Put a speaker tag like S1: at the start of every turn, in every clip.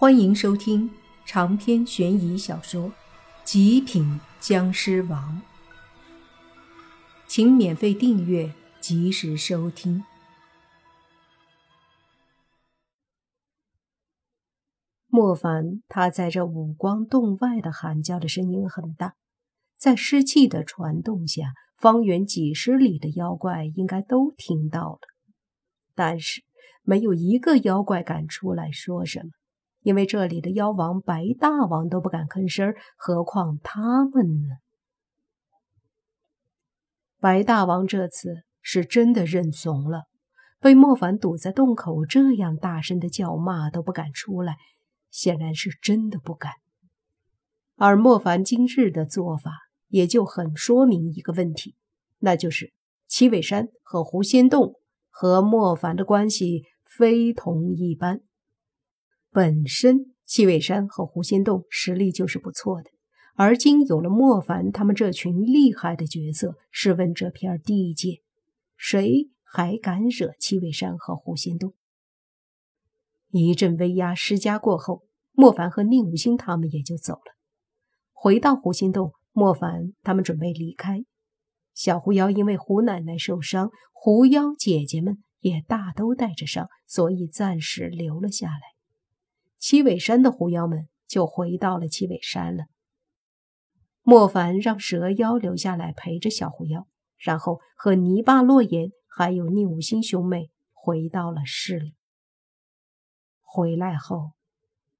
S1: 欢迎收听长篇悬疑小说《极品僵尸王》，请免费订阅，及时收听。莫凡他在这五光洞外的喊叫的声音很大，在湿气的传动下，方圆几十里的妖怪应该都听到了，但是没有一个妖怪敢出来说什么。因为这里的妖王白大王都不敢吭声，何况他们呢？白大王这次是真的认怂了，被莫凡堵在洞口，这样大声的叫骂都不敢出来，显然是真的不敢。而莫凡今日的做法，也就很说明一个问题，那就是七尾山和狐仙洞和莫凡的关系非同一般。本身七尾山和狐仙洞实力就是不错的，而今有了莫凡他们这群厉害的角色，试问这片地界，谁还敢惹七尾山和狐仙洞？一阵威压施加过后，莫凡和宁无心他们也就走了。回到狐仙洞，莫凡他们准备离开。小狐妖因为胡奶奶受伤，狐妖姐姐们也大都带着伤，所以暂时留了下来。七尾山的狐妖们就回到了七尾山了。莫凡让蛇妖留下来陪着小狐妖，然后和泥巴洛言还有宁武星兄妹回到了市里。回来后，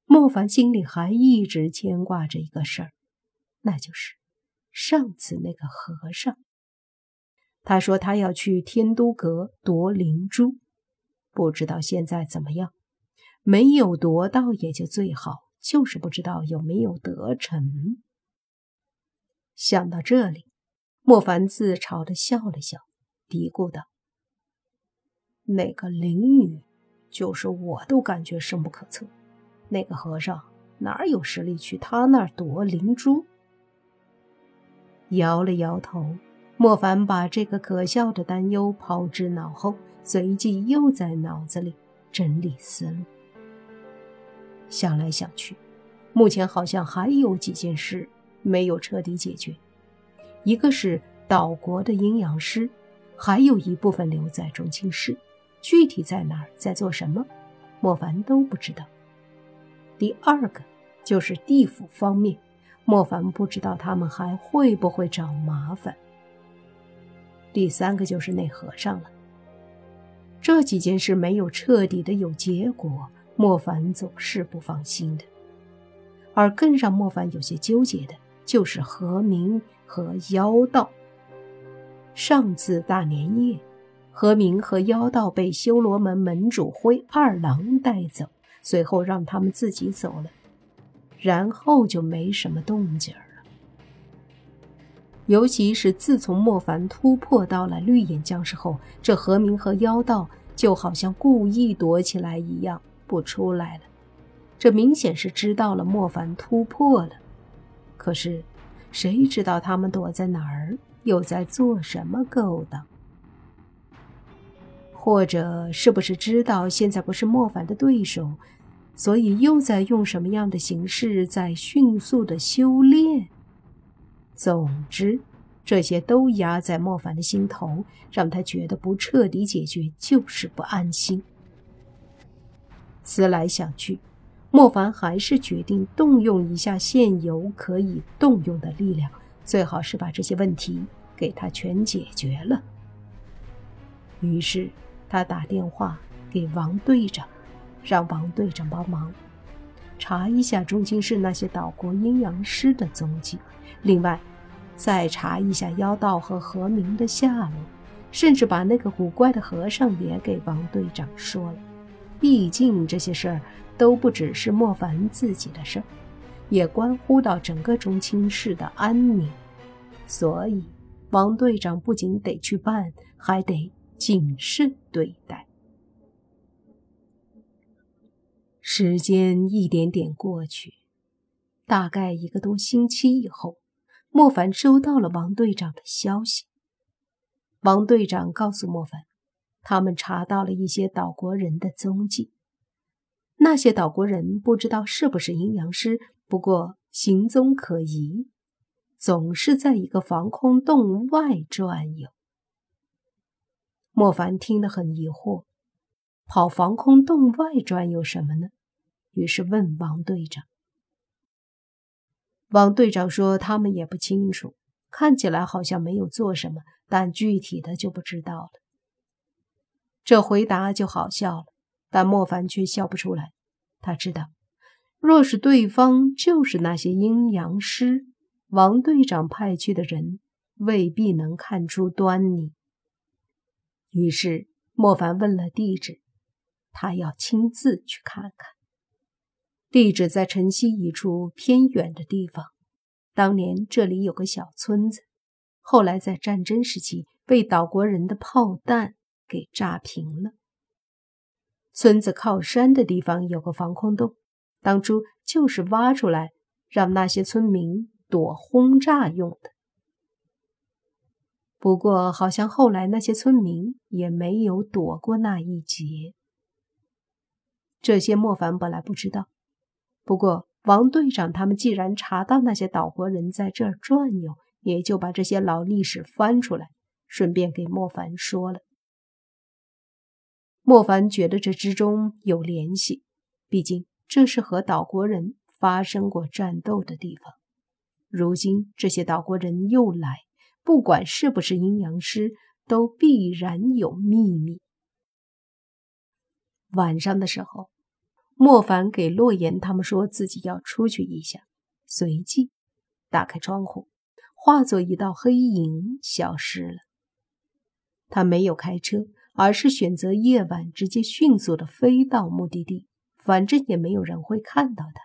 S1: 莫凡心里还一直牵挂着一个事儿，那就是上次那个和尚。他说他要去天都阁夺灵珠，不知道现在怎么样。没有夺到也就最好，就是不知道有没有得逞。想到这里，莫凡自嘲的笑了笑，嘀咕道：“那个灵女，就是我都感觉深不可测。那个和尚哪有实力去他那儿夺灵珠？”摇了摇头，莫凡把这个可笑的担忧抛之脑后，随即又在脑子里整理思路。想来想去，目前好像还有几件事没有彻底解决。一个是岛国的阴阳师，还有一部分留在中青市，具体在哪儿，在做什么，莫凡都不知道。第二个就是地府方面，莫凡不知道他们还会不会找麻烦。第三个就是那和尚了。这几件事没有彻底的有结果。莫凡总是不放心的，而更让莫凡有些纠结的就是何明和妖道。上次大年夜，何明和妖道被修罗门门主灰二郎带走，随后让他们自己走了，然后就没什么动静了。尤其是自从莫凡突破到了绿眼僵尸后，这何明和妖道就好像故意躲起来一样。不出来了，这明显是知道了莫凡突破了。可是，谁知道他们躲在哪儿，又在做什么勾当？或者是不是知道现在不是莫凡的对手，所以又在用什么样的形式在迅速的修炼？总之，这些都压在莫凡的心头，让他觉得不彻底解决就是不安心。思来想去，莫凡还是决定动用一下现有可以动用的力量，最好是把这些问题给他全解决了。于是他打电话给王队长，让王队长帮忙查一下中京市那些岛国阴阳师的踪迹，另外再查一下妖道和何明的下落，甚至把那个古怪的和尚也给王队长说了。毕竟这些事儿都不只是莫凡自己的事儿，也关乎到整个中青市的安宁，所以王队长不仅得去办，还得谨慎对待。时间一点点过去，大概一个多星期以后，莫凡收到了王队长的消息。王队长告诉莫凡。他们查到了一些岛国人的踪迹，那些岛国人不知道是不是阴阳师，不过行踪可疑，总是在一个防空洞外转悠。莫凡听得很疑惑，跑防空洞外转悠什么呢？于是问王队长。王队长说他们也不清楚，看起来好像没有做什么，但具体的就不知道了。这回答就好笑了，但莫凡却笑不出来。他知道，若是对方就是那些阴阳师，王队长派去的人未必能看出端倪。于是，莫凡问了地址，他要亲自去看看。地址在城西一处偏远的地方。当年这里有个小村子，后来在战争时期被岛国人的炮弹给炸平了。村子靠山的地方有个防空洞，当初就是挖出来让那些村民躲轰炸用的。不过，好像后来那些村民也没有躲过那一劫。这些莫凡本来不知道，不过王队长他们既然查到那些岛国人在这儿转悠，也就把这些老历史翻出来，顺便给莫凡说了。莫凡觉得这之中有联系，毕竟这是和岛国人发生过战斗的地方。如今这些岛国人又来。不管是不是阴阳师，都必然有秘密。晚上的时候，莫凡给洛言他们说自己要出去一下，随即打开窗户，化作一道黑影消失了。他没有开车，而是选择夜晚直接迅速的飞到目的地，反正也没有人会看到他。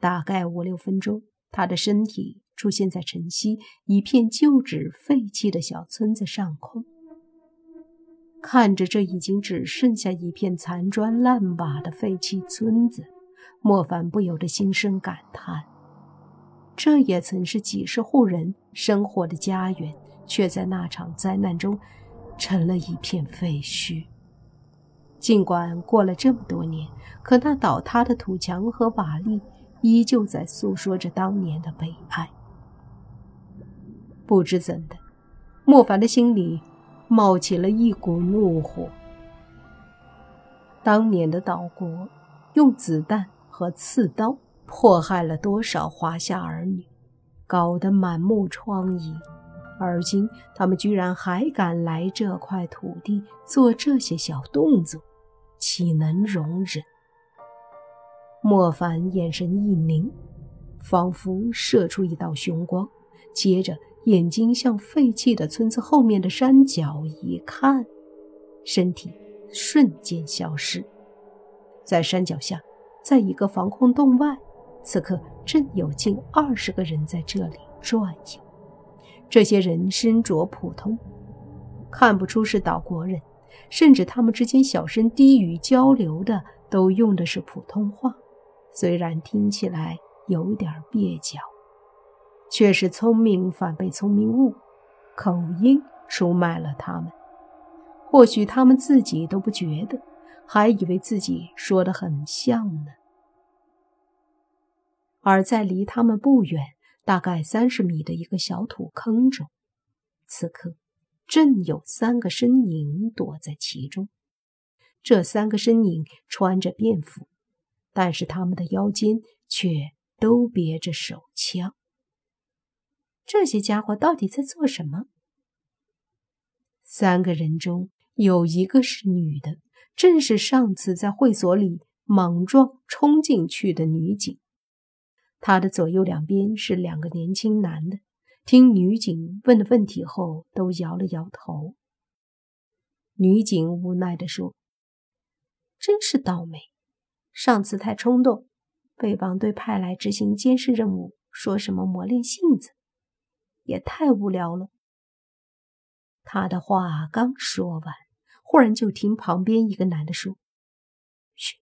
S1: 大概五六分钟，他的身体。出现在城西一片旧址废弃的小村子上空，看着这已经只剩下一片残砖烂瓦的废弃村子，莫凡不由得心生感叹：这也曾是几十户人生活的家园，却在那场灾难中成了一片废墟。尽管过了这么多年，可那倒塌的土墙和瓦砾依旧在诉说着当年的悲哀。不知怎的，莫凡的心里冒起了一股怒火。当年的岛国用子弹和刺刀迫害了多少华夏儿女，搞得满目疮痍，而今他们居然还敢来这块土地做这些小动作，岂能容忍？莫凡眼神一凝，仿佛射出一道凶光，接着。眼睛向废弃的村子后面的山脚一看，身体瞬间消失。在山脚下，在一个防空洞外，此刻正有近二十个人在这里转悠。这些人身着普通，看不出是岛国人，甚至他们之间小声低语交流的都用的是普通话，虽然听起来有点蹩脚。却是聪明反被聪明误，口音出卖了他们。或许他们自己都不觉得，还以为自己说的很像呢。而在离他们不远，大概三十米的一个小土坑中，此刻正有三个身影躲在其中。这三个身影穿着便服，但是他们的腰间却都别着手枪。这些家伙到底在做什么？三个人中有一个是女的，正是上次在会所里莽撞冲进去的女警。他的左右两边是两个年轻男的，听女警问的问题后，都摇了摇头。女警无奈地说：“真是倒霉，上次太冲动，被绑队派来执行监视任务，说什么磨练性子。”也太无聊了。他的话刚说完，忽然就听旁边一个男的说：“嘘，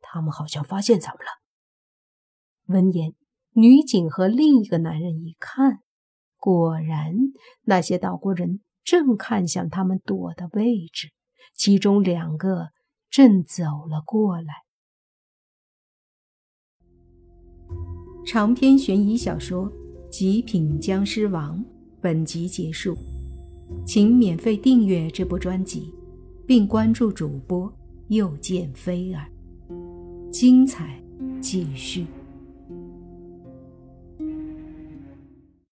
S1: 他们好像发现咱们了。”闻言，女警和另一个男人一看，果然那些岛国人正看向他们躲的位置，其中两个正走了过来。长篇悬疑小说《极品僵尸王》本集结束，请免费订阅这部专辑，并关注主播又见菲儿，精彩继续。